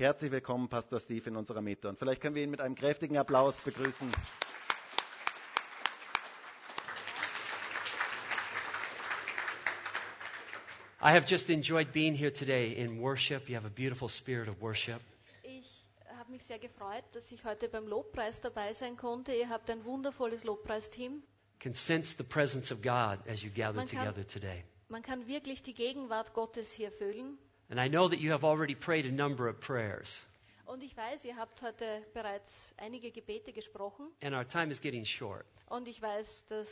Herzlich willkommen, Pastor Steve, in unserer Mitte. Und vielleicht können wir ihn mit einem kräftigen Applaus begrüßen. I have just enjoyed being here today in worship. You have a beautiful spirit of worship. Ich habe mich sehr gefreut, dass ich heute beim Lobpreis dabei sein konnte. Ihr habt ein wundervolles Lobpreisteam. Can sense the presence of God as you gather Man kann- together today. Man kann wirklich die Gegenwart Gottes hier fühlen. And I know that you have already prayed a number of prayers. Und ich weiß, ihr habt heute bereits einige Gebete gesprochen. And our time is getting short. Und ich weiß, dass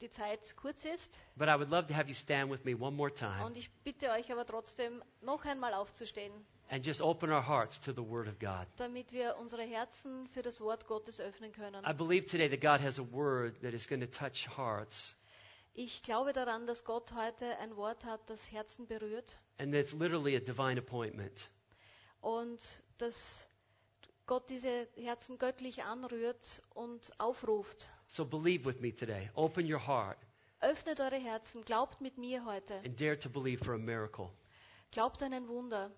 die Zeit kurz ist. But I would love to have you stand with me one more time Und ich bitte euch aber trotzdem, noch einmal aufzustehen, and just open our hearts to the Word of God. damit wir unsere Herzen für das Wort Gottes öffnen können. I believe today that God has a word that is going to touch hearts Ich glaube daran, dass Gott heute ein Wort hat, das Herzen berührt. and that's literally a divine appointment. und dass Gott diese Herzen göttlich anrührt und aufruft. So believe with me today. Open your heart Öffnet eure Herzen, glaubt mit mir heute, and dare to believe for a miracle. glaubt an ein Wunder.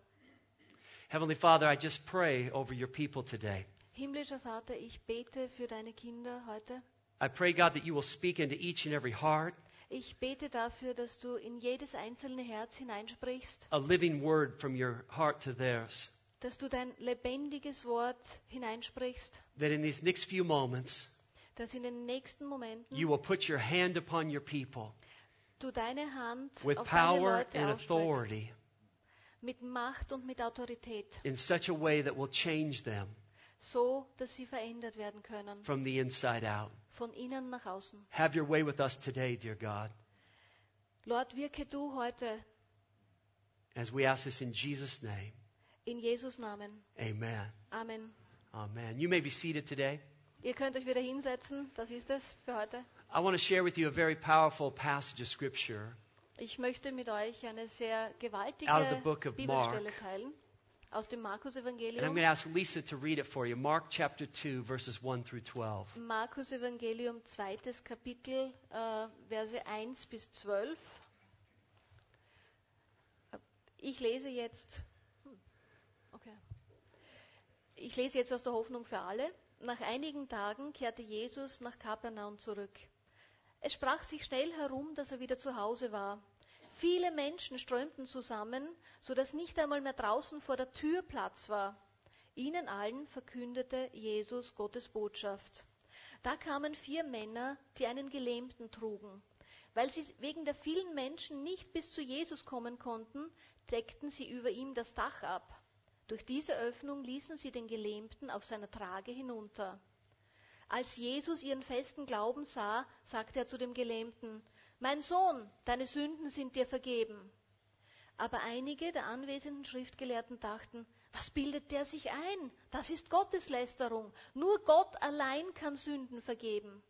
Heavenly Father, I just pray over your people today. Himmlischer Vater, ich bete für deine Kinder heute. I pray, God, that you will speak into each and every heart Ich bete dafür, dass du in jedes einzelne Herz hineinsprichst, a living word from your heart to theirs. dass du dein lebendiges Wort hineinsprichst, That in these next few moments, dass in den nächsten Momenten you will put your hand upon your people du deine Hand with auf deine power Leute and authority mit Macht und mit Autorität, in such a way that will change them so dass sie verändert werden können, from the inside out. von innen nach außen. Have your way with us today, dear God, Lord, wirke du heute as we ask this in Jesus' name. in Jesus Namen. Amen. Amen. Amen. You may be seated today. Ihr könnt euch wieder hinsetzen, das ist es für heute. I want to share with you a very powerful passage of Scripture Ich möchte mit euch eine sehr gewaltige Bibelstelle Mark. teilen aus dem And I'm Markus-Evangelium. going to ask Lisa to read it for you. Mark chapter 2, verses 1 through 12. Markus-Evangelium, zweites Kapitel, äh, Verse 1 bis 12. Ich lese jetzt. hm, Okay. Ich lese jetzt aus der Hoffnung für alle. Nach einigen Tagen kehrte Jesus nach Kapernaum zurück. Es sprach sich schnell herum, dass er wieder zu Hause war. Viele Menschen strömten zusammen, so dass nicht einmal mehr draußen vor der Tür Platz war. Ihnen allen verkündete Jesus Gottes Botschaft. Da kamen vier Männer, die einen Gelähmten trugen. Weil sie wegen der vielen Menschen nicht bis zu Jesus kommen konnten, deckten sie über ihm das Dach ab. Durch diese Öffnung ließen sie den Gelähmten auf seiner Trage hinunter. Als Jesus ihren festen Glauben sah, sagte er zu dem Gelähmten, Mein Sohn, deine Sünden sind dir vergeben. Aber einige der anwesenden Schriftgelehrten dachten, was bildet der sich ein? Das ist Gotteslästerung. Nur Gott allein kann Sünden vergeben.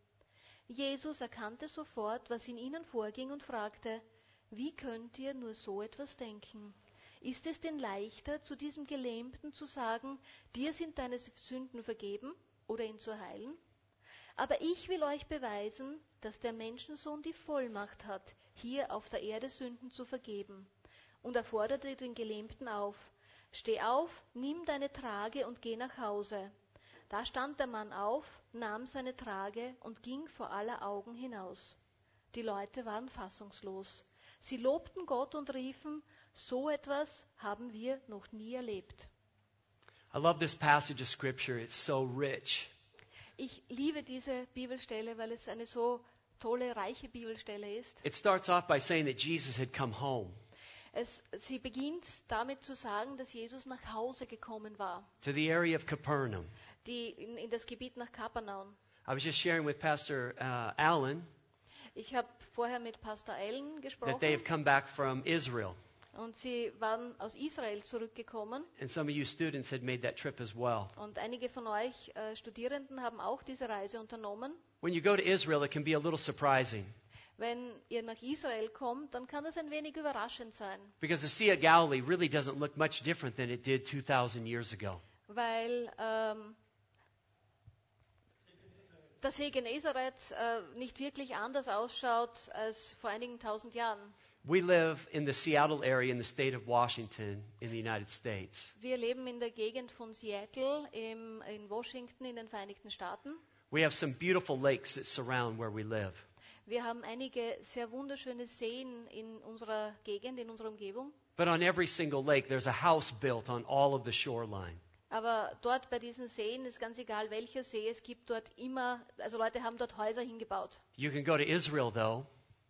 Jesus erkannte sofort, was in ihnen vorging und fragte, wie könnt ihr nur so etwas denken? Ist es denn leichter, zu diesem Gelähmten zu sagen, dir sind deine Sünden vergeben oder ihn zu heilen? Aber ich will euch beweisen, dass der Menschensohn die Vollmacht hat, hier auf der Erde Sünden zu vergeben. Und er forderte den Gelähmten auf, Steh auf, nimm deine Trage und geh nach Hause. Da stand der Mann auf, nahm seine Trage und ging vor aller Augen hinaus. Die Leute waren fassungslos. Sie lobten Gott und riefen, so etwas haben wir noch nie erlebt. I love this passage of Scripture. It's so rich. Ich liebe diese Bibelstelle, weil es eine so tolle, reiche Bibelstelle ist. It starts off by saying that Jesus had come home Es, sie beginnt damit zu sagen, dass Jesus nach Hause gekommen war, to the area of Capernaum. die, in, in das Gebiet nach Kapernaum. I was just sharing with Pastor uh, Allen Ich habe vorher mit Pastor Allen that they have gesprochen come back from Israel. Und sie waren aus Israel zurückgekommen And some of you students had made that trip as well. und einige von euch äh, Studierenden haben auch diese Reise unternommen. When you go to Israel, it can be a little surprising Wenn ihr nach Israel kommt, dann kann das ein wenig überraschend sein, because the Sea of Galilee really doesn't look much different than it did 2,000 years ago. weil ähm, der See Genezareth äh, nicht wirklich anders ausschaut als vor einigen tausend Jahren. We live in the Seattle area in the state of Washington in the United States. Wir leben in der Gegend von Seattle im, in Washington in den Vereinigten Staaten. We have some beautiful lakes that surround where we live. Wir haben einige sehr wunderschöne Seen in unserer Gegend, in unserer Umgebung. But on every single lake, there's a house built on all of the shoreline. Aber dort bei diesen Seen ist ganz egal, welcher See, es gibt dort immer, also Leute haben dort Häuser hingebaut. You can go to Israel, though,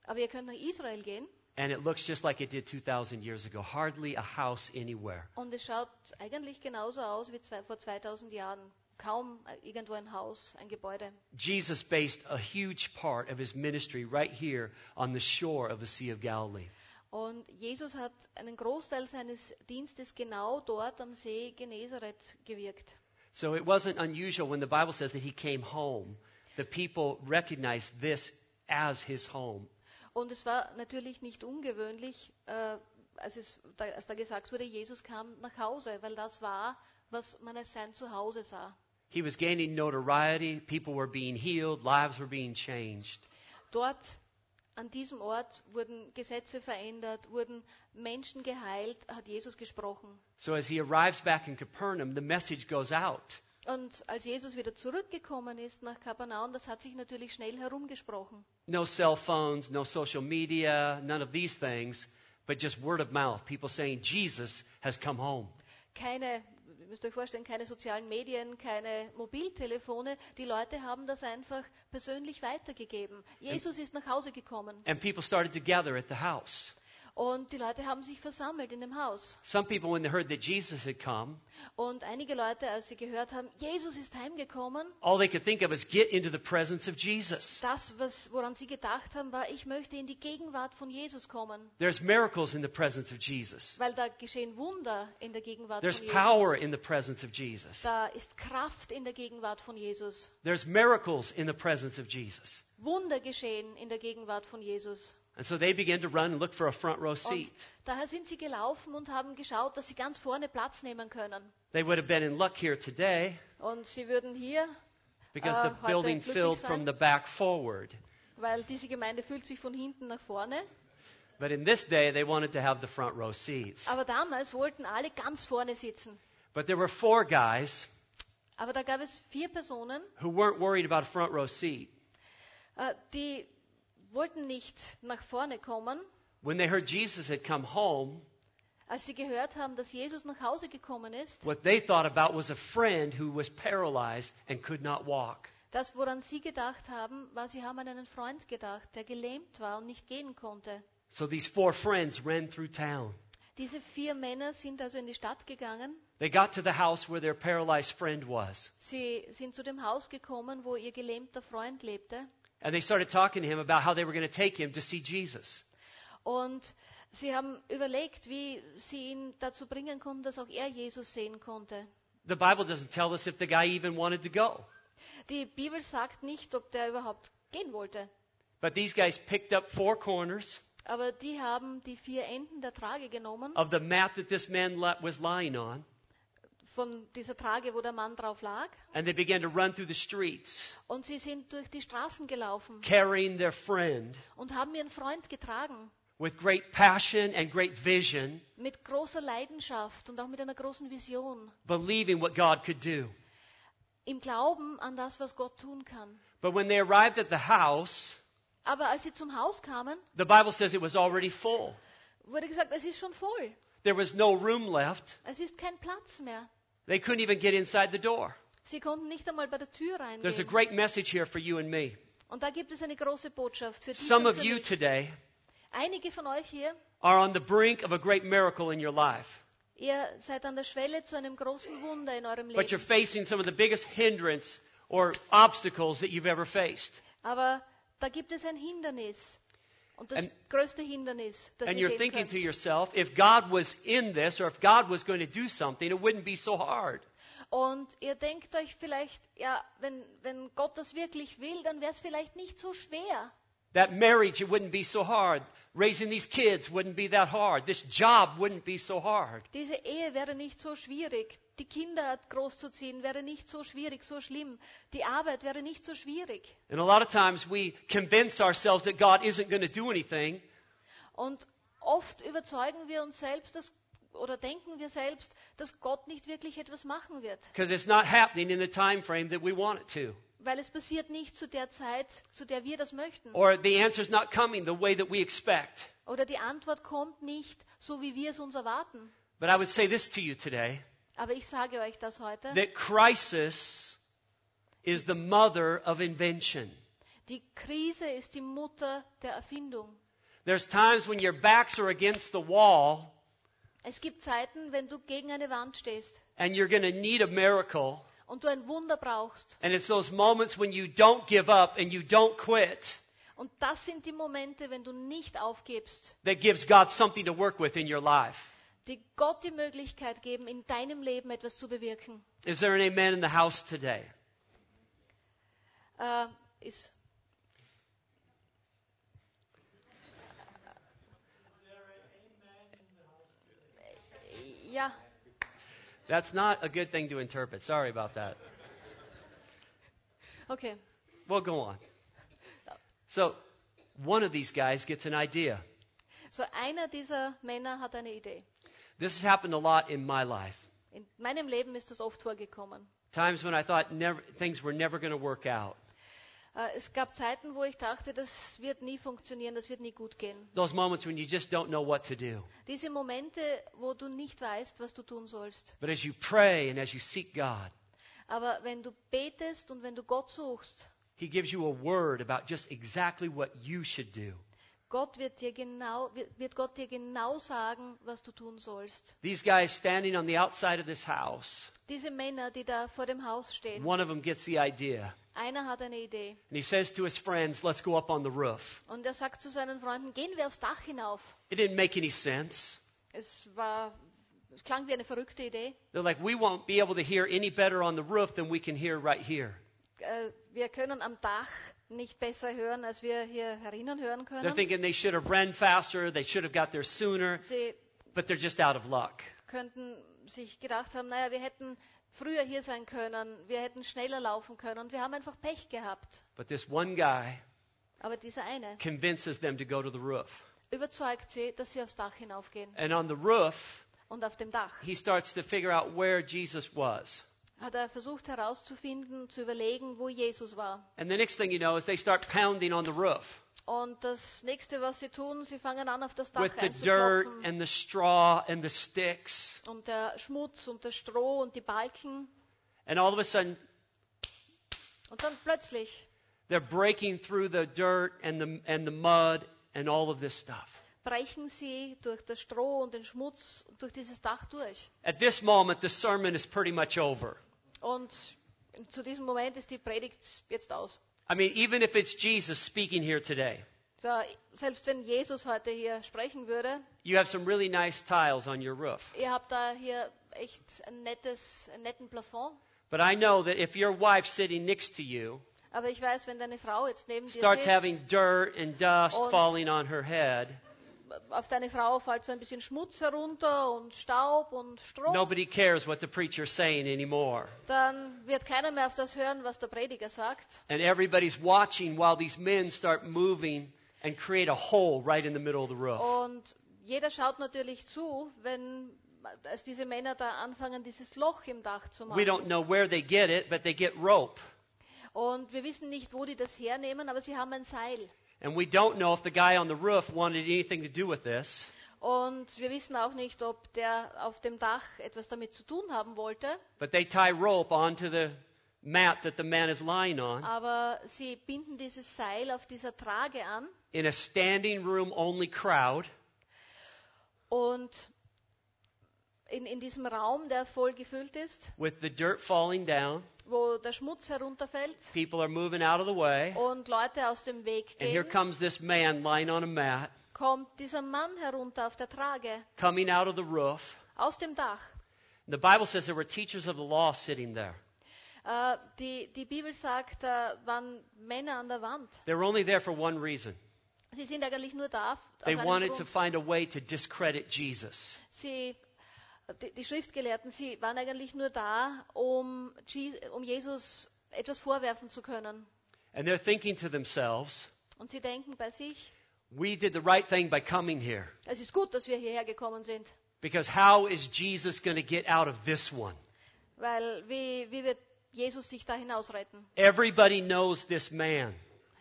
Aber ihr könnt nach Israel gehen and it looks just like it did 2,000 years ago. Hardly a house anywhere. und es schaut eigentlich genauso aus wie zwei, vor 2000 Jahren. Kaum äh, irgendwo ein Haus, ein Gebäude. Jesus based a huge part of his ministry right here on the shore of the Sea of Galilee. Und Jesus hat einen Großteil seines Dienstes genau dort am See Genezareth gewirkt. So it wasn't unusual when the Bible says that he came home, the people recognized this as his home. Und es war natürlich nicht ungewöhnlich, äh, als, es, da, als da gesagt wurde, Jesus kam nach Hause, weil das war, was man als sein Zuhause sah. He was gaining notoriety, people were being healed, lives were being changed. Dort, an diesem Ort, wurden Gesetze verändert, wurden Menschen geheilt, hat Jesus gesprochen. So as he arrives back in Capernaum, the message goes out. Und als Jesus wieder zurückgekommen ist nach Kapernaum, das hat sich natürlich schnell herumgesprochen. No cell phones, no social media, none of these things, but just word of mouth. People saying, Jesus has come home. Keine, ihr müsst euch vorstellen, keine sozialen Medien, keine Mobiltelefone. Die Leute haben das einfach persönlich weitergegeben. Jesus ist nach Hause gekommen. And people started to gather at the house. Und die Leute haben sich versammelt in dem Haus. Some people, when they heard that Jesus had come, Und einige Leute, als sie gehört haben, Jesus ist heimgekommen, all they could think of is get into the presence of Jesus. das, was, woran sie gedacht haben, war, ich möchte in die Gegenwart von Jesus kommen. There's miracles in the presence of Jesus. Weil da geschehen Wunder in der Gegenwart There's von power Jesus. in the presence of Jesus. Da ist Kraft in der Gegenwart von Jesus. There's miracles in the presence of Jesus. Wunder geschehen in der Gegenwart von Jesus. And so they began to run and look for a front row Und seat. daher sind sie gelaufen und haben geschaut, dass sie ganz vorne Platz nehmen können. They would have been in luck here today Und sie würden hier, because Äh, the building filled sein. from the back forward. weil diese Gemeinde fühlt sich von hinten nach vorne. But in this day, they wanted to have the front row seats. Aber damals wollten alle ganz vorne sitzen. But there were four guys Aber da gab es vier Personen, who weren't worried about a front row seat. äh, die wollten nicht nach vorne kommen, When they heard Jesus had come home, als sie gehört haben, dass Jesus nach Hause gekommen ist. what they thought about was a friend who was paralyzed and could not walk. Das, woran sie gedacht haben, war, sie haben an einen Freund gedacht, der gelähmt war und nicht gehen konnte. So these four friends ran through town. Diese vier Männer sind also in die Stadt gegangen. They got to the house where their paralyzed friend was. Sie sind zu dem Haus gekommen, wo ihr gelähmter Freund lebte. And they started talking to him about how they were going to take him to see Jesus. Und sie haben überlegt, wie sie ihn dazu bringen konnten, dass auch er Jesus sehen konnte. The Bible doesn't tell us if the guy even wanted to go. Die Bibel sagt nicht, ob der überhaupt gehen wollte. But these guys picked up four corners Aber die haben die vier Enden der Trage genommen, of the mat that this man was lying on, von dieser Trage, wo der Mann drauf lag. and they began to run through the streets, Und sie sind durch die Straßen gelaufen carrying their friend und haben ihren Freund getragen. with great passion and great vision, Mit großer Leidenschaft und auch mit einer großen Vision. believing what God could do. Im Glauben an das, was Gott tun kann. But when they arrived at the house, Aber als sie zum Haus kamen, the Bible says it was already full. wurde gesagt, es ist schon voll. There was no room left. Es ist kein Platz mehr. They couldn't even get inside the door. Sie konnten nicht einmal bei der Tür There's a reingehen. great message here for you and me. Und da gibt es eine große Botschaft für dich Some of you today Einige von euch hier, are on the brink of a great miracle in your life, ihr seid an der Schwelle zu einem großen Wunder in eurem but you're Leben. facing some of the biggest hindrance or obstacles that you've ever faced. Aber da gibt es ein Hindernis. Und das And- größte Hindernis, das And you're thinking könnt. to yourself, if God was in this or if God was going to do something, it wouldn't be so hard. Und ihr denkt euch vielleicht, ja, wenn, wenn Gott das wirklich will, dann wäre es vielleicht nicht so schwer. That marriage, it wouldn't be so hard. Raising these kids wouldn't be that hard. This job wouldn't be so hard. Diese Ehe wäre nicht so schwierig. Die Kinder großzuziehen wäre nicht so schwierig, so schlimm. Die Arbeit wäre nicht so schwierig. And a lot of times we convince ourselves that God isn't going to do anything Und oft überzeugen wir uns selbst, dass, oder denken wir selbst, dass Gott nicht wirklich etwas machen wird. because it's not happening in the time frame that we want it to. Weil es passiert nicht zu der Zeit, zu der wir das möchten. Or the answer's not coming the way that we expect. Oder die Antwort kommt nicht so, wie wir es uns erwarten. But I would say this to you today Aber ich sage euch das heute. that crisis is the mother of invention. Die Krise ist die Mutter der Erfindung. There's times when your backs are against the wall Es gibt Zeiten, wenn du gegen eine Wand stehst and you're going to need a miracle. und du ein Wunder brauchst. And it's those moments when you don't give up and you don't quit Und das sind die Momente, wenn du nicht aufgibst, that gives God something to work with in your life. Die Gott die Möglichkeit geben, in deinem Leben etwas zu bewirken. Is there an amen in the house today? Äh, ist ja, That's not a good thing to interpret. Sorry about that. okay. We'll go on. So, one of these guys gets an idea. So einer dieser Männer hat eine Idee. This has happened a lot in my life. In meinem Leben ist das oft vorgekommen. Times when I thought never, things were never going to work out. Äh, Es gab Zeiten, wo ich dachte, das wird nie funktionieren, das wird nie gut gehen. Those moments when you just don't know what to do. Diese Momente, wo du nicht weißt, was du tun sollst. But as you pray and as you seek God, Aber wenn du betest und wenn du Gott suchst, He gives you a word about just exactly what you should do. Gott wird dir genau, wird Gott dir genau sagen, was du tun sollst. These guys standing on the outside of this house, Diese Männer, die da vor dem Haus stehen, one of them gets the idea. einer hat eine Idee And he says to his friends, Let's go up on the roof. und er sagt zu seinen Freunden, gehen wir aufs Dach hinauf. It didn't make any sense. Es war, es klang wie eine verrückte Idee. They're like, We won't be able to hear any better on the roof than we can hear right here. Äh, Wir können am Dach nicht besser hören, als wir hier herinnen hören They're können. thinking they should have run faster, they should have got there sooner, Sie but they're just out of luck. könnten sich gedacht haben, naja, wir hätten früher hier sein können, wir hätten schneller laufen können und wir haben einfach Pech gehabt. But this one guy Aber dieser eine convinces them to go to the roof. überzeugt sie, dass sie aufs Dach hinaufgehen. And on the roof, Und auf dem Dach he starts to figure out where Jesus was. Hat er versucht herauszufinden, zu überlegen, wo Jesus war. And the next thing you know is they start pounding on the roof Und das nächste, was sie tun, sie fangen an, auf das Dach with the dirt and the straw and the sticks. Und der Schmutz und das Stroh und die Balken. And all of a sudden, Und dann plötzlich they're breaking through the dirt and the, and the mud and all of this stuff. brechen sie durch das Stroh und den Schmutz durch dieses Dach durch. At this moment, the sermon is pretty much over. Und zu diesem Moment ist die Predigt jetzt aus. I mean, even if it's Jesus speaking here today, So, selbst wenn Jesus heute hier sprechen würde, you have some really nice tiles on your roof. ihr habt da hier echt ein nettes, einen netten Plafond. But I know that if your wife sitting next to you Aber ich weiß, wenn deine Frau jetzt neben dir starts having dirt and dust falling on her head, auf deine Frau fällt so ein bisschen Schmutz herunter und Staub und Stroh, nobody cares what the preacher's saying anymore. dann wird keiner mehr auf das hören, was der Prediger sagt. And everybody's watching while these men start moving and create a hole right in the middle of the roof. Und jeder schaut natürlich zu, wenn als diese Männer da anfangen, dieses Loch im Dach zu We don't machen. know where they get it, but they get rope. Und wir wissen nicht, wo die das hernehmen, aber sie haben ein Seil. And we don't know if the guy on the roof wanted anything to do with this. Und wir wissen auch nicht, ob der auf dem Dach etwas damit zu tun haben wollte. But they tie rope onto the mat that the man is lying on Aber sie binden dieses Seil auf dieser Trage an in a standing room only crowd. und in, in diesem Raum, der voll gefüllt ist, with the dirt falling down. Wo der Schmutz herunterfällt People are moving out of the way. und Leute aus dem Weg And here comes this man lying on a mat, kommt dieser Mann herunter auf der Trage coming out of the roof. aus dem Dach. The Bible says there were teachers of the law sitting there. Äh, die, die Bibel sagt, da waren Männer an der Wand. They were only there for one reason. Sie sind eigentlich nur da. They wanted to find a way to discredit Jesus. Sie, die, Schriftgelehrten, sie waren eigentlich nur da, um, um Jesus etwas vorwerfen zu können. And they're thinking to themselves, Und sie denken bei sich, We did the right thing by coming here. Es ist gut, dass wir hierher gekommen sind, Because how is Jesus going to get out of this one? weil wie, wie wird Jesus sich da hinausretten? Everybody knows this man.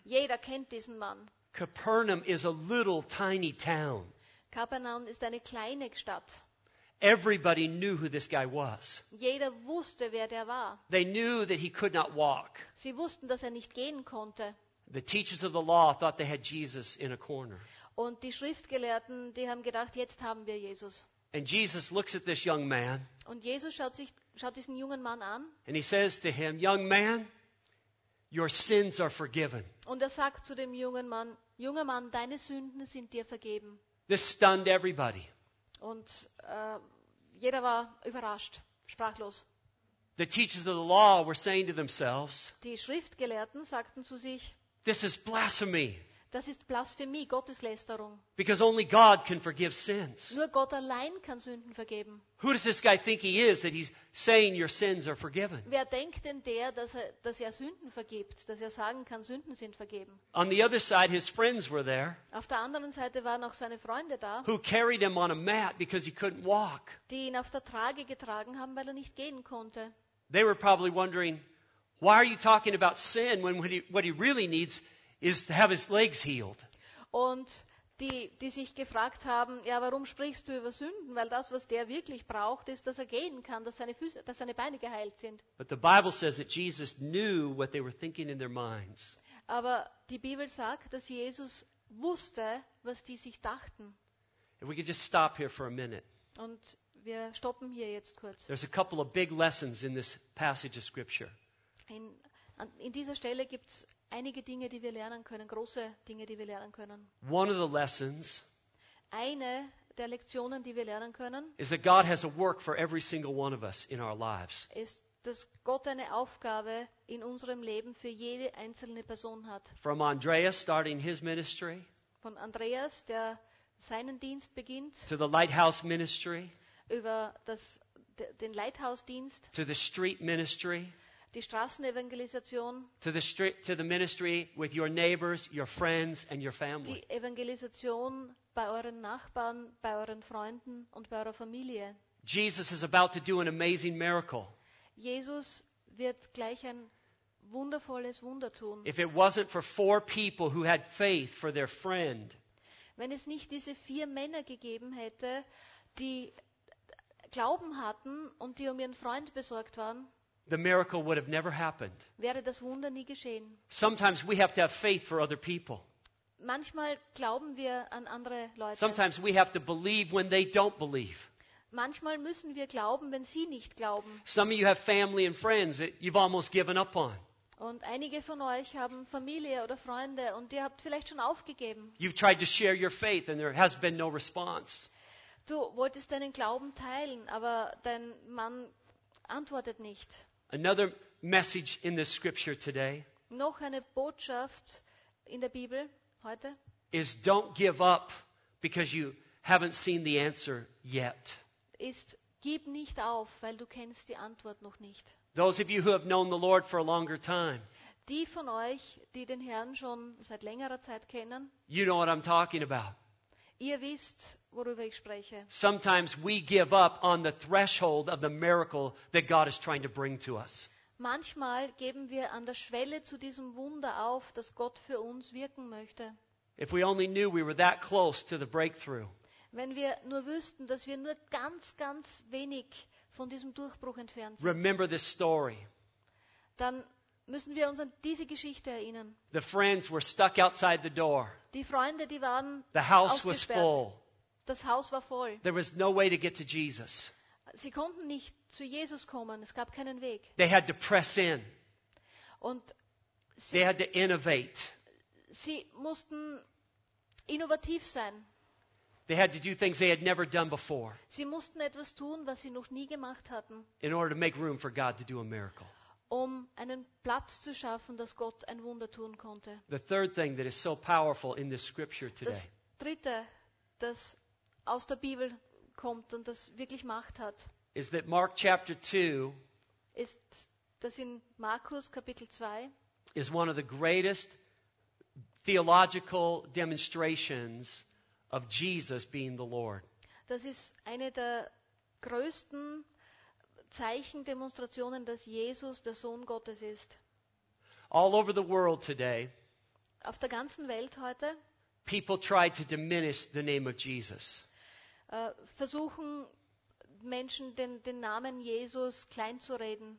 Jeder kennt diesen Mann. Capernaum is a little tiny town. Kapernaum ist eine kleine Stadt. Everybody knew who this guy was. Jeder wusste, wer der war. They knew that he could not walk. Sie wussten, dass er nicht gehen konnte. The teachers of the law thought they had Jesus in a corner. Und die Schriftgelehrten, die haben gedacht, jetzt haben wir Jesus. And Jesus looks at this young man Und Jesus schaut, sich, schaut diesen jungen Mann an and he says to him, Young man, your sins are forgiven. und er sagt zu dem jungen Mann, junger Mann, deine Sünden sind dir vergeben. This stunned everybody. Und äh, jeder war überrascht, sprachlos. The teachers of the law were saying to themselves, Die Schriftgelehrten sagten zu sich, This is blasphemy das ist Blasphemie, Gotteslästerung. because only God can forgive sins. Nur Gott allein kann Sünden vergeben. Who does this guy think he is that he's saying your sins are forgiven? Wer denkt denn der, dass er, dass er Sünden vergibt, dass er sagen kann, Sünden sind vergeben? On the other side, his friends were there Auf der anderen Seite waren auch seine Freunde da, who carried him on a mat because he couldn't walk. die ihn auf der Trage getragen haben, weil er nicht gehen konnte. They were probably wondering, why are you talking about sin when what he, what he really needs is to have his legs healed? Und die, die sich gefragt haben, ja, warum sprichst du über Sünden? Weil das, was der wirklich braucht, ist, dass er gehen kann, dass seine, Füße, dass seine Beine geheilt sind. But the Bible says that Jesus knew what they were thinking in their minds. Aber die Bibel sagt, dass Jesus wusste, was die sich dachten. If we could just stop here for a minute. Und wir stoppen hier jetzt kurz. There's a couple of big lessons in this passage of Scripture. In, an, in dieser Stelle gibt es einige Dinge, die wir lernen können, große Dinge, die wir lernen können. One of the lessons Eine der Lektionen, die wir lernen können, is that God has a work for every single one of us in our lives. ist, dass Gott eine Aufgabe in unserem Leben für jede einzelne Person hat. From Andreas starting his ministry Von Andreas, der seinen Dienst beginnt, to the Lighthouse ministry über das, de, den Leithausdienst, to the street ministry die Straßenevangelisation, to the, street, to the ministry with your neighbors, your friends, and your family. die Evangelisation bei euren Nachbarn, bei euren Freunden und bei eurer Familie. Jesus is about to do an amazing miracle. Jesus wird gleich ein wundervolles Wunder tun. If it wasn't for four people who had faith for their friend, Wenn es nicht diese vier Männer gegeben hätte, die Glauben hatten und die um ihren Freund besorgt waren, the miracle would have never happened. wäre das Wunder nie geschehen. Sometimes we have to have faith for other people. Manchmal glauben wir an andere Leute. Sometimes we have to believe when they don't believe. Manchmal müssen wir glauben, wenn sie nicht glauben. Some of you have family and friends that you've almost given up on. Und einige von euch haben Familie oder Freunde und ihr habt vielleicht schon aufgegeben. You've tried to share your faith and there has been no response. Du wolltest deinen Glauben teilen, aber dein Mann antwortet nicht. Another message in this scripture today Noch eine Botschaft in der Bibel heute is don't give up because you haven't seen the answer yet. ist, gib nicht auf, weil du kennst die Antwort noch nicht. Those of you who have known the Lord for a longer time, Die von euch, die den Herrn schon seit längerer Zeit kennen, you know what I'm talking about. Ihr wisst, worüber ich spreche. Sometimes we give up on the threshold of the miracle that God is trying to bring to us. Manchmal geben wir an der Schwelle zu diesem Wunder auf, das Gott für uns wirken möchte. If we only knew we were that close to the breakthrough. Wenn wir nur wüssten, dass wir nur ganz, ganz wenig von diesem Durchbruch entfernt sind, Remember this story. dann müssen wir uns an diese Geschichte erinnern. The friends were stuck outside the door. Die Freunde, die waren The house was full. Das Haus war voll. There was no way to get to Jesus. Sie konnten nicht zu Jesus kommen. Es gab keinen Weg. They had to press in. Und They sie, had to innovate. sie mussten innovativ sein. They had to do things they had never done before Sie mussten etwas tun, was sie noch nie gemacht hatten, in order to make room for God to do a miracle. Um einen Platz zu schaffen, dass Gott ein Wunder tun konnte. The third thing that is so powerful in this scripture Das today Dritte, das aus der Bibel kommt und das wirklich Macht hat, is that Mark chapter 2 ist, dass in Markus Kapitel 2 is one of the greatest theological demonstrations of Jesus being the Lord. Das ist eine der größten Zeichendemonstrationen, dass Jesus der Sohn Gottes ist. All over the world today, Auf der ganzen Welt heute people try to diminish the name of Jesus. äh, versuchen Menschen den, den Namen Jesus kleinzureden.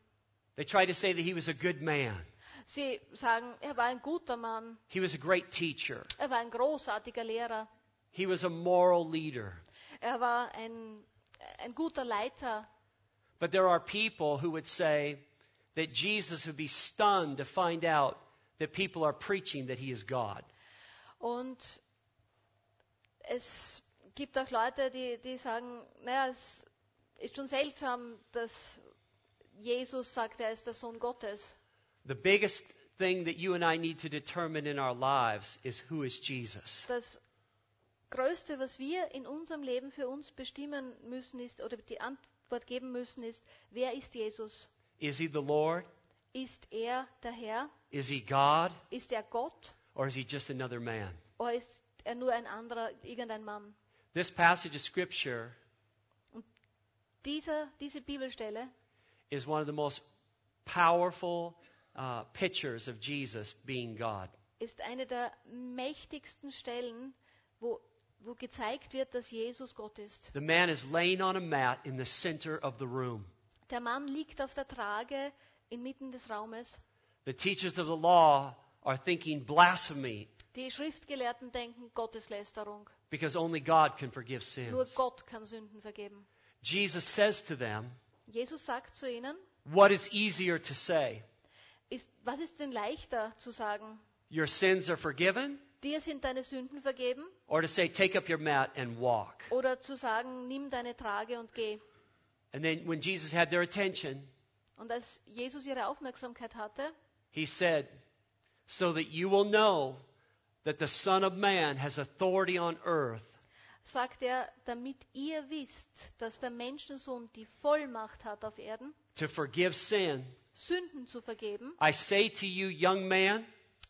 They try to say that he was a good man, Sie sagen, er war ein guter Mann, he was a great teacher, er war ein großartiger Lehrer, he was a moral leader. er war ein, ein guter Leiter. But there are people who would say that Jesus would be stunned to find out that people are preaching that he is God. Und es gibt auch Leute, die, die sagen, naja, es ist schon seltsam, dass Jesus sagt, er ist der Sohn Gottes. The biggest thing that you and I need to determine in our lives is who is Jesus. Das Größte, was wir in unserem Leben für uns bestimmen müssen, ist, oder die Antwort geben müssen, ist, wer ist Jesus? Is he the Lord? Ist er der Herr? Is he God? Ist er Gott? Or is he just another man? Oder ist er nur ein anderer, irgendein Mann? This passage of Scripture Dieser, diese Bibelstelle is one of the most powerful uh, pictures of Jesus being God. ist eine der mächtigsten Stellen, wo, wo gezeigt wird, dass Jesus Gott ist. The man is laying on a mat in the center of the room. Der Mann liegt auf der Trage inmitten des Raumes. The teachers of the law are thinking blasphemy Die Schriftgelehrten denken Gotteslästerung. because only God can forgive Nur sins. Gott kann Sünden vergeben. Jesus says to them, Jesus sagt zu ihnen, What is easier to say? ist, was ist denn leichter zu sagen? Your sins are forgiven? Dir sind deine Sünden vergeben? Or to say, Take up your mat and walk? Oder zu sagen, nimm deine Trage und geh? And then when Jesus had their attention, Und als Jesus ihre Aufmerksamkeit hatte, he said, So that you will know that the Son of Man has authority on earth sagt er, damit ihr wisst, dass der Menschensohn die Vollmacht hat auf Erden, to forgive sin. Sünden zu vergeben. I say to you, young man,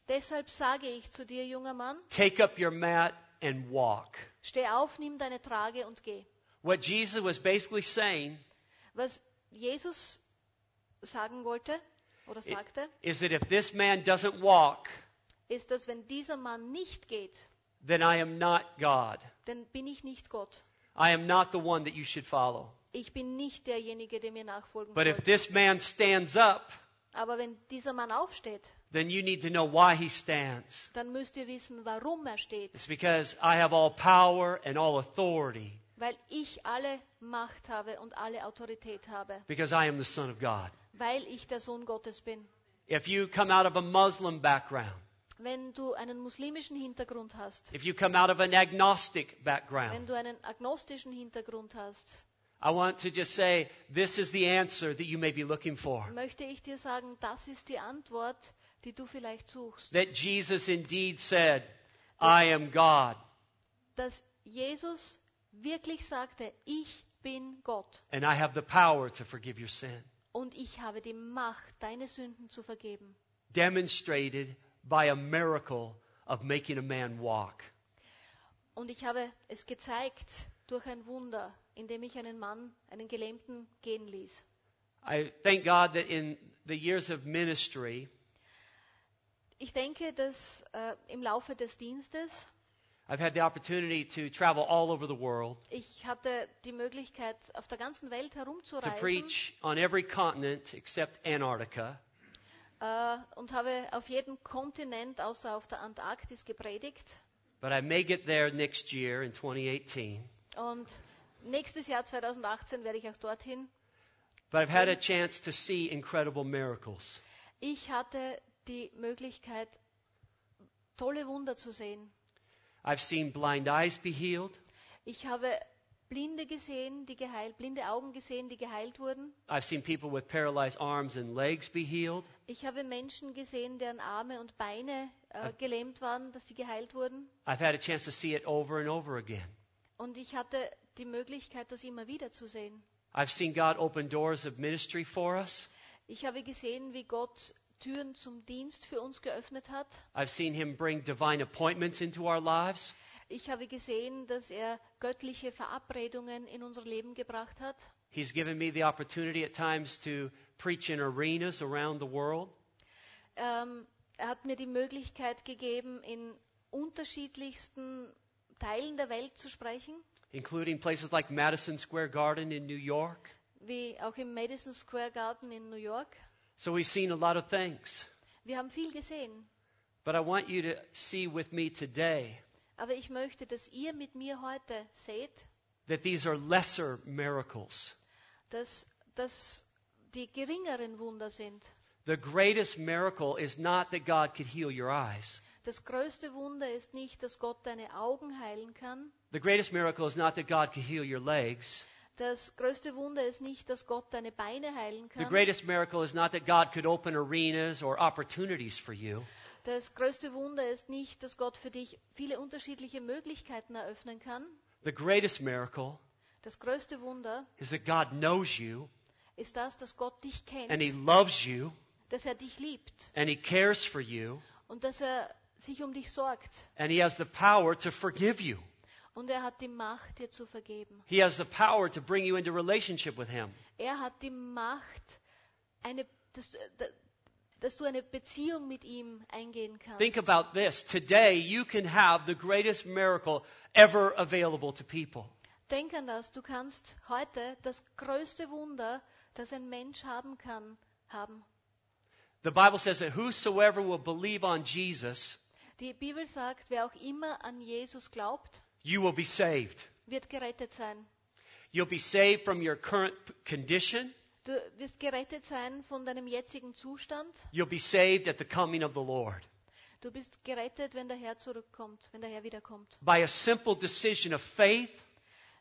Deshalb sage ich zu dir, junger Mann, take up your mat and walk. steh auf, nimm deine Trage und geh. What Jesus was basically saying Was Jesus sagen wollte oder sagte, is that if this man doesn't walk, ist, dass wenn dieser Mann nicht geht, then I am not God. dann bin ich nicht Gott. I am not the one that you should follow. Ich bin nicht derjenige, der mir nachfolgen But if soll. this man stands up, Aber wenn dieser Mann aufsteht, then you need to know why he stands. dann müsst ihr wissen, warum er steht. It's because I have all power and all authority Weil ich alle Macht habe und alle Autorität habe. because I am the Son of God. Weil ich der Sohn Gottes bin. If you come out of a Muslim background, Wenn du einen muslimischen Hintergrund hast, if you come out of an agnostic wenn background, du einen agnostischen Hintergrund hast, I want to just say this is the answer that you may be looking for. möchte ich dir sagen, das ist die Antwort, die du vielleicht suchst. That Jesus indeed said, I am God Dass Jesus wirklich sagte, ich bin Gott and I have the power to forgive your sin. und ich habe die Macht, deine Sünden zu vergeben. Demonstrated by a miracle of making a man walk. Und ich habe es gezeigt durch ein Wunder, indem ich einen Mann, einen Gelähmten gehen ließ. I thank God that in the years of ministry, Ich denke, dass äh, im Laufe des Dienstes I've had the opportunity to travel all over the world ich hatte die Möglichkeit, auf der ganzen Welt to herumzureisen preach on every continent except Antarctica. äh, und habe auf jedem Kontinent außer auf der Antarktis gepredigt. But I may get there next year in 2018. Und nächstes Jahr 2018 werde ich auch dorthin. But I've had a chance to see incredible miracles. Ich hatte die Möglichkeit, tolle Wunder zu sehen. I've seen blind eyes be healed. Ich habe Blinde gesehen, die geheilt, blinde Augen gesehen, die geheilt wurden. I've seen people with paralyzed arms and legs be healed. Ich habe Menschen gesehen, deren Arme und Beine äh, gelähmt waren, dass sie geheilt wurden. I've had a chance to see it over and over again. Und ich hatte die Möglichkeit, das immer wieder zu sehen. I've seen God open doors of ministry for us. Ich habe gesehen, wie Gott Türen zum Dienst für uns geöffnet hat. I've seen him bring divine appointments into our lives. Ich habe gesehen, dass er göttliche Verabredungen in unser Leben gebracht hat. He's given me the opportunity at times to preach in arenas around the world. Ähm, er hat mir die Möglichkeit gegeben, in unterschiedlichsten Teilen der Welt zu sprechen, including places like Madison Square Garden in New York. wie auch im Madison Square Garden in New York. So we've seen a lot of things. Wir haben viel gesehen. But I want you to see with me today Aber ich möchte, dass ihr mit mir heute seht, that these are lesser miracles. dass das die geringeren Wunder sind. The greatest miracle is not that God could heal your eyes. Das größte Wunder ist nicht, dass Gott deine Augen heilen kann. The greatest miracle is not that God could heal your legs. Das größte Wunder ist nicht, dass Gott deine Beine heilen The kann. greatest miracle is not that God could open arenas or opportunities for you. Das größte Wunder ist nicht, dass Gott für dich viele unterschiedliche Möglichkeiten eröffnen kann. The greatest miracle Das größte Wunder is that God knows you ist das, dass Gott dich kennt, and He loves you dass er dich liebt and He cares for you und dass er sich um dich sorgt. and He has the power to forgive you. Und er hat die Macht, dir zu vergeben. He has the power to bring you into relationship with Him. Er hat die Macht, eine, dass, dass du eine Beziehung mit ihm eingehen kannst. Think about this. Today, you can have the greatest miracle ever available to people. Denk an das, du kannst heute das größte Wunder, das ein Mensch haben kann, haben. The Bible says that whosoever will believe on Jesus, Die Bibel sagt, wer auch immer an Jesus glaubt, you will be saved. wird gerettet sein. You'll be saved from your current condition. Du wirst gerettet sein von deinem jetzigen Zustand. You'll be saved at the coming of the Lord. Du bist gerettet, wenn der Herr zurückkommt, wenn der Herr wiederkommt. By a simple decision of faith,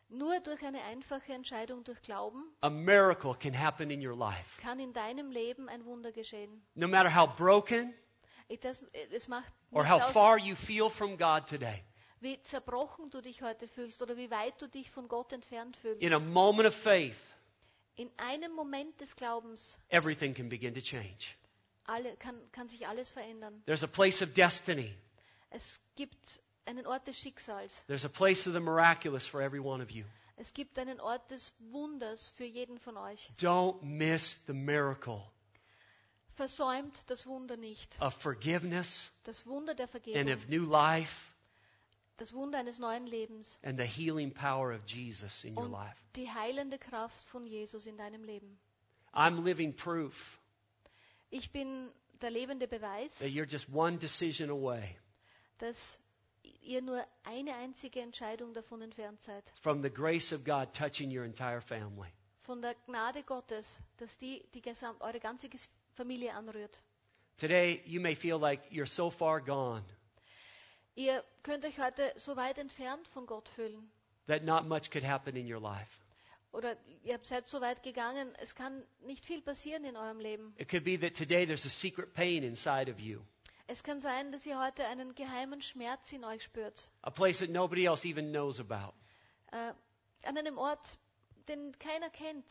Nur durch eine einfache Entscheidung durch Glauben a miracle can happen in your life. kann in deinem Leben ein Wunder geschehen. No matter how broken Ich- Das, es macht or how aus, far you feel from God today, wie zerbrochen du dich heute fühlst oder wie weit du dich von Gott entfernt fühlst. in a moment of faith, In einem Moment des Glaubens everything can begin to change. alle, kann, kann sich alles verändern. There's a place of destiny. Es gibt einen Ort des Schicksals. There's a place of the miraculous for every one of you. Es gibt einen Ort des Wunders für jeden von euch. Don't miss the miracle Versäumt das Wunder nicht. of forgiveness Das Wunder der and Vergebung. of new life Das Wunder eines neuen Lebens. and the healing power of Jesus in your Und life. die heilende Kraft von Jesus in deinem Leben. I'm living proof Ich bin der lebende Beweis, that you're just one decision away dass ihr nur eine einzige Entscheidung davon entfernt seid. from the grace of God touching your entire family. Von der Gnade Gottes, dass die, die eure ganze Familie anrührt. Today, you may feel like you're so far gone Ihr könnt euch heute so weit entfernt von Gott fühlen. that not much could happen in your life. Oder ihr seid so weit gegangen, es kann nicht viel passieren in eurem Leben. It could be that today there's a secret pain inside of you, Es kann sein, dass ihr heute einen geheimen Schmerz in euch spürt. a place that nobody else even knows about. Äh, an einem Ort, den keiner kennt.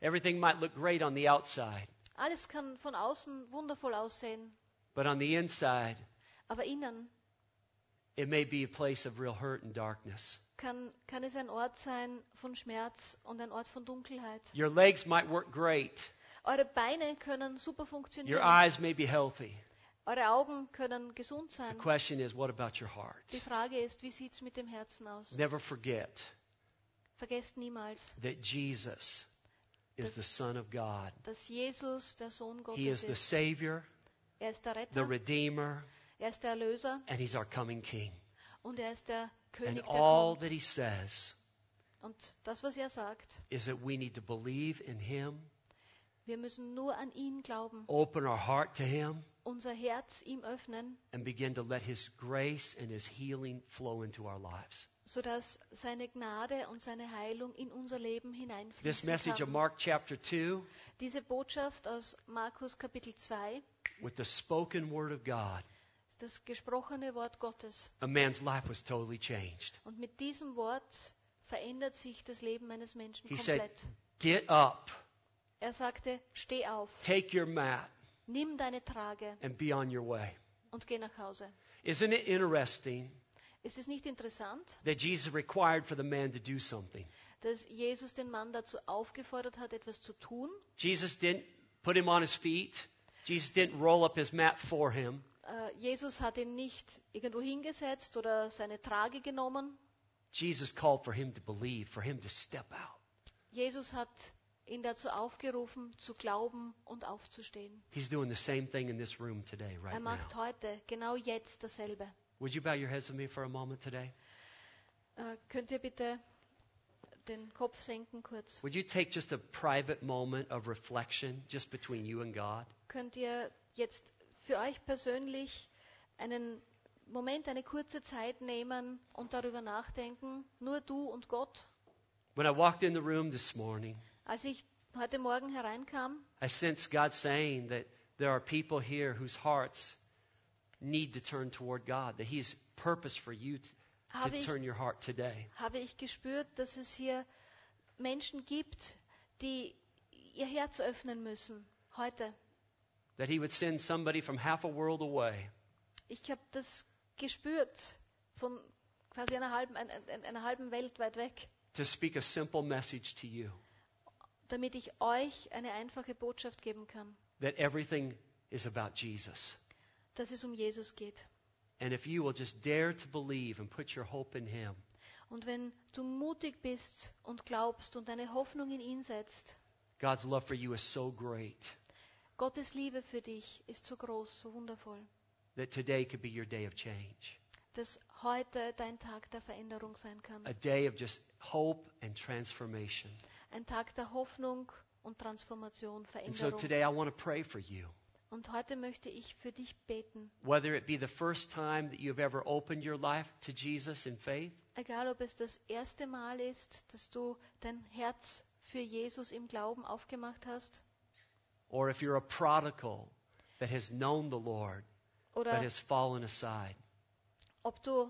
Everything might look great on the outside, Alles kann von außen wundervoll aussehen, but on the inside, aber innen it may be a place of real hurt and darkness. kann, kann es ein Ort sein von Schmerz und ein Ort von Dunkelheit. Your legs might work great, Eure Beine können super your funktionieren. eyes may be healthy. Eure Augen können gesund The sein. question is, what about your heart? Die Frage ist, wie sieht es mit dem Herzen aus? Never forget Vergesst niemals, that Jesus is the Son of God. dass Jesus der Sohn He is the. Savior, Er ist der the Redeemer, er ist der Erlöser and He's our coming King. und er ist der And König, der all kommt. that He says Und das, was er sagt, is that we need to believe in Him, wir müssen nur an ihn glauben, open our heart to Him, unser Herz ihm öffnen, and begin to let His grace and His healing flow into our lives. Sodass seine Gnade und seine Heilung in unser Leben This hineinfließen message of kann. Mark chapter 2, Diese Botschaft aus Markus Kapitel 2 with the spoken word of God, ist das gesprochene Wort Gottes. a man's life was totally changed. Und mit diesem Wort verändert sich das Leben eines Menschen He said, komplett. Get up, Er sagte, steh auf, take your mat, Nimm deine Trage and be on your way. und geh nach Hause. Isn't it interesting Ist es nicht interessant, that Jesus required for the man to do something? dass Jesus den Mann dazu aufgefordert hat, etwas zu tun? Jesus didn't put him on his feet. Jesus didn't roll up his mat for him. Äh, Jesus hat ihn nicht irgendwo hingesetzt oder seine Trage genommen. Jesus called for him to believe, for him to step out. Jesus hat ihn dazu aufgerufen, zu glauben und aufzustehen. He's doing the same thing in this room today, Er right now. macht heute, genau jetzt dasselbe. Would you bow your heads with me for a moment today? Äh, könnt ihr bitte den Kopf senken kurz? Would you take just a private moment of reflection just between you and God? Könnt ihr jetzt für euch persönlich einen Moment, eine kurze Zeit nehmen und darüber nachdenken, nur du und Gott? When I walked in the room this morning, Als ich heute Morgen hereinkam, I sensed God saying that there are people here whose hearts need to turn toward God, that He's purpose for you to, to ich, turn your heart today. habe ich gespürt, dass es hier Menschen gibt, die ihr Herz öffnen müssen, heute. That He would send somebody from half a world away Ich habe das gespürt, von quasi einer halben, ein- ein- einer halben Welt weit weg, to speak a simple message to you damit ich euch eine einfache Botschaft geben kann, that everything is about Jesus. Dass es um Jesus geht. And if you will just dare to believe and put your hope in Him, Und wenn du mutig bist und glaubst und deine Hoffnung in ihn setzt, God's love for you is so great Gottes Liebe für dich ist so groß, so wundervoll, that today could be your day of change. dass heute dein Tag der Veränderung sein kann. A day of just hope and transformation. Ein Tag der Hoffnung und Transformation, And so Veränderung. today I want to pray for you. Und heute möchte ich für dich beten. Whether it be the first time that you've ever opened your life to Jesus in faith, Egal, ob es das erste Mal ist, dass du dein Herz für Jesus im Glauben aufgemacht hast, or if you're a prodigal that has known the Lord but oder has fallen aside. ob du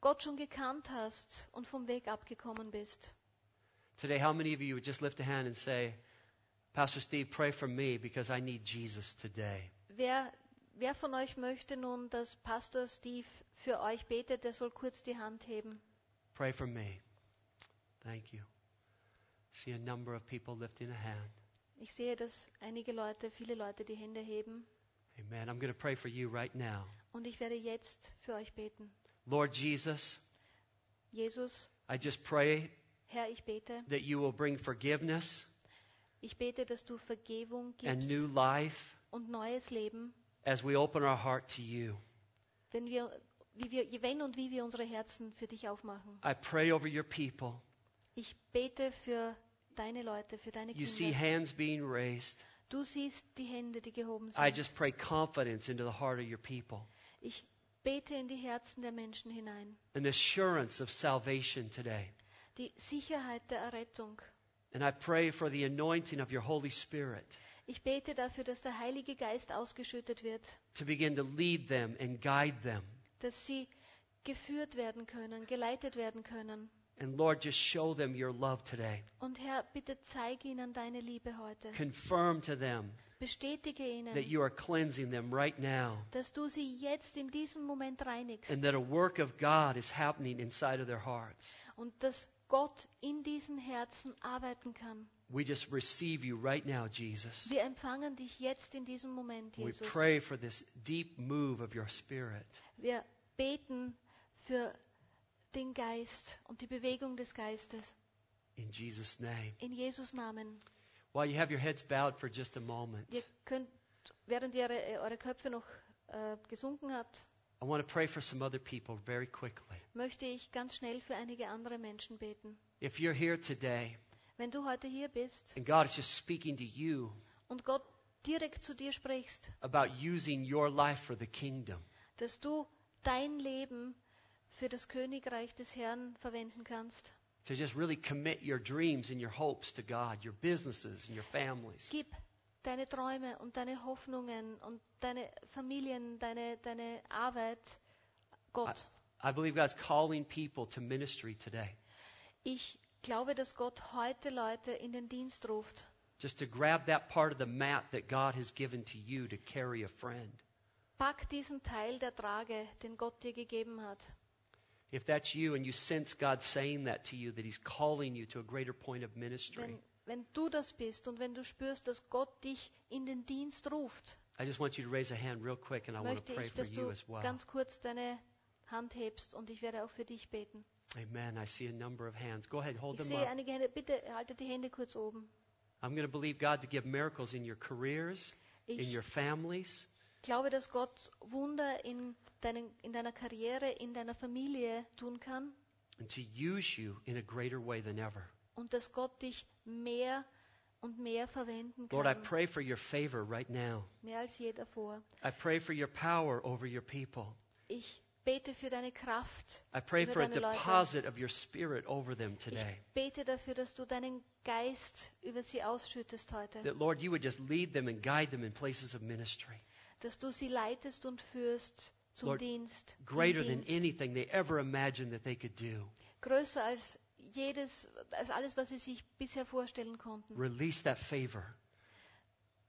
Gott schon gekannt hast und vom Weg abgekommen bist. Today, how many of you would just lift a hand and say, Pastor Steve, pray for me because I need Jesus today? Wer, wer von euch möchte nun, dass Pastor Steve für euch betet, der soll kurz die Hand heben. Pray for me. Thank you. See a number of people lifting a hand. Ich sehe, dass einige Leute, viele Leute die Hände heben. Amen. I'm going to pray for you right now. Und ich werde jetzt für euch beten. Lord Jesus, Jesus, I just pray Herr, ich bete. that you will bring forgiveness Ich bete, dass du Vergebung and gibst new life und neues Leben, as we open our heart to you. wenn, wir, wie wir, wenn und wie wir unsere Herzen für dich aufmachen. I pray over your people. Ich bete für deine Leute, für deine You see Kinder. hands being raised. Du siehst die Hände, die gehoben I sind. just pray confidence into the heart of your people, Ich bete in die Herzen der Menschen hinein. an assurance of salvation today. Die Sicherheit der Errettung. And I pray for the anointing of your Holy Spirit Ich bete dafür, dass der Heilige Geist ausgeschüttet wird, to begin to lead them and guide them. dass sie geführt werden können, geleitet werden können. And Lord, just show them your love today. Und Herr, bitte zeige ihnen deine Liebe heute. Confirm to them Bestätige that ihnen, you are cleansing them right now dass du sie jetzt in diesem Moment reinigst and that a work of God is happening inside of their hearts. und dass Gott in diesen Herzen arbeiten kann. We just receive you right now, Jesus. Wir empfangen dich jetzt in diesem Moment, We Jesus. pray for this deep move of your Spirit. Wir beten für den Geist und die Bewegung des Geistes. In Jesus' name. In Jesus Namen. While you have your heads bowed for just a moment, Ihr könnt, während ihr eure, Köpfe noch äh, gesunken habt, I want to pray for some other people very quickly. möchte ich ganz schnell für einige andere Menschen beten. If you're here today Wenn du heute hier bist and God is just speaking to you und Gott direkt zu dir sprichst, about using your life for the kingdom, dass du dein Leben für das Königreich des Herrn verwenden kannst, to just really commit your dreams and your hopes to God, your businesses and your families. gib deine Träume und deine Hoffnungen und deine Familien, deine, deine Arbeit Gott. I believe God's calling people to ministry today. Ich glaube, dass Gott heute Leute in den Dienst ruft. just to grab that part of the mat that God has given to you to carry a friend. Pack diesen Teil der Trage, den Gott dir gegeben hat. If that's you and you sense God saying that to you, that He's calling you to a greater point of ministry, Wenn, wenn du das bist und wenn du spürst, dass Gott dich in den Dienst ruft, I just want you to raise a hand real quick and I want to möchte pray ich, for dass you du as well. ganz kurz deine Hand hebst und ich werde auch für dich beten. Amen. I see a number of hands. Go ahead, hold Ich them sehe up. einige Hände. Bitte haltet die Hände kurz oben. I'm going to believe God to give miracles in your careers, in Ich your families, glaube, dass Gott Wunder in, deinen, in deiner Karriere, in deiner Familie tun kann and to use you in a greater way than ever. Und dass Gott dich mehr und mehr verwenden Lord, I pray for your favor right now. mehr als je davor. I pray for your power over your people. Ich bete für deine Kraft I pray über for a deine Leute. deposit of your spirit over them Ich today. bete dafür, dass du deinen Geist über sie ausschüttest heute, That, Lord, you would just lead them and guide them in places of ministry. dass du sie leitest und führst zum Lord, Dienst. Greater than anything they ever imagined that they could do. Größer als jedes, als alles, was sie sich bisher vorstellen konnten. Release that favor.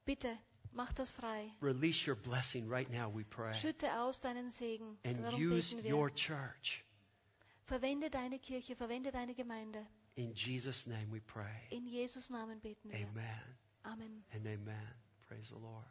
Bitte, mach das frei. Release your blessing right now, we pray. Schütte aus deinen Segen. And Darum use beten wir. your church. Verwende deine Kirche, verwende deine Gemeinde. In Jesus' name we pray. In Jesus Namen beten wir. Amen Amen. and amen. Praise the Lord.